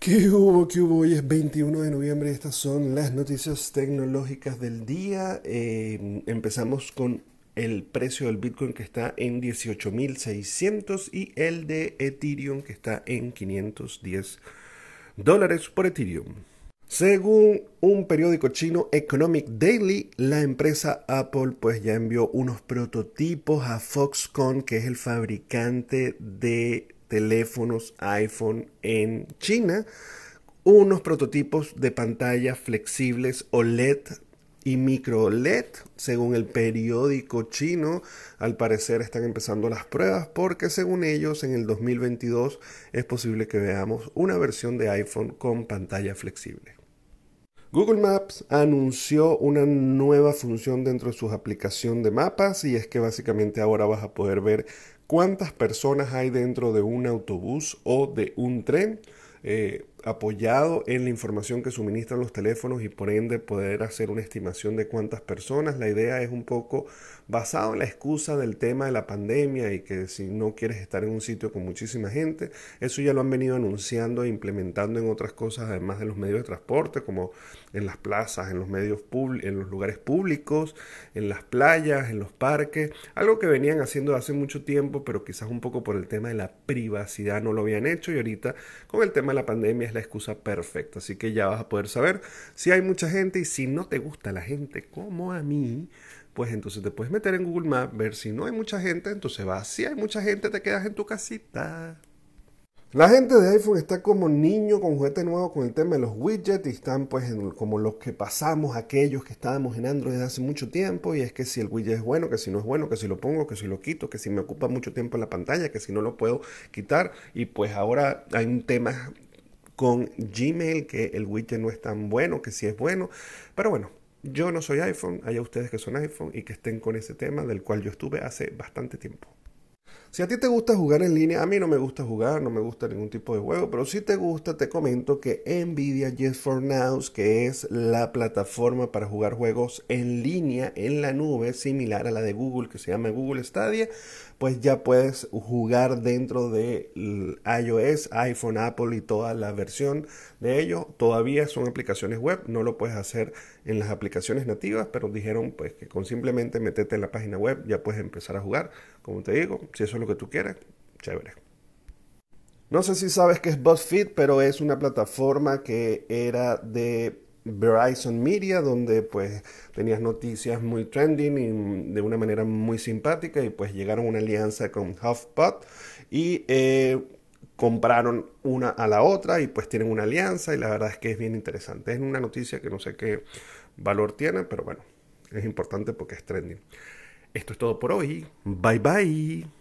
¿Qué hubo? ¿Qué hubo? Hoy es 21 de noviembre y estas son las noticias tecnológicas del día. Eh, empezamos con el precio del Bitcoin que está en 18.600 y el de Ethereum que está en 510 dólares por Ethereum. Según un periódico chino Economic Daily, la empresa Apple pues ya envió unos prototipos a Foxconn, que es el fabricante de teléfonos iPhone en China, unos prototipos de pantallas flexibles OLED y micro OLED. Según el periódico chino, al parecer están empezando las pruebas porque según ellos en el 2022 es posible que veamos una versión de iPhone con pantalla flexible. Google Maps anunció una nueva función dentro de su aplicación de mapas y es que básicamente ahora vas a poder ver cuántas personas hay dentro de un autobús o de un tren. Eh, apoyado en la información que suministran los teléfonos y por ende poder hacer una estimación de cuántas personas. La idea es un poco basado en la excusa del tema de la pandemia y que si no quieres estar en un sitio con muchísima gente, eso ya lo han venido anunciando e implementando en otras cosas además de los medios de transporte como en las plazas, en los medios en los lugares públicos, en las playas, en los parques, algo que venían haciendo hace mucho tiempo, pero quizás un poco por el tema de la privacidad no lo habían hecho y ahorita con el tema la pandemia la excusa perfecta. Así que ya vas a poder saber si hay mucha gente y si no te gusta la gente como a mí, pues entonces te puedes meter en Google Maps, ver si no hay mucha gente, entonces vas. Si hay mucha gente, te quedas en tu casita. La gente de iPhone está como niño con juguete nuevo con el tema de los widgets y están pues como los que pasamos aquellos que estábamos en Android desde hace mucho tiempo y es que si el widget es bueno, que si no es bueno, que si lo pongo, que si lo quito, que si me ocupa mucho tiempo en la pantalla, que si no lo puedo quitar y pues ahora hay un tema con Gmail, que el widget no es tan bueno, que sí es bueno. Pero bueno, yo no soy iPhone, hay ustedes que son iPhone y que estén con ese tema del cual yo estuve hace bastante tiempo. Si a ti te gusta jugar en línea, a mí no me gusta jugar, no me gusta ningún tipo de juego, pero si te gusta, te comento que Nvidia for Now, que es la plataforma para jugar juegos en línea, en la nube, similar a la de Google, que se llama Google Stadia, pues ya puedes jugar dentro de iOS, iPhone, Apple y toda la versión de ellos. Todavía son aplicaciones web, no lo puedes hacer en las aplicaciones nativas, pero dijeron pues que con simplemente meterte en la página web ya puedes empezar a jugar. Como te digo, si eso es lo que tú quieres, chévere. No sé si sabes que es BuzzFeed, pero es una plataforma que era de Verizon Media, donde pues tenías noticias muy trending y de una manera muy simpática y pues llegaron a una alianza con HuffPot y eh, compraron una a la otra y pues tienen una alianza y la verdad es que es bien interesante. Es una noticia que no sé qué valor tiene, pero bueno, es importante porque es trending. Esto es todo por hoy. Bye bye.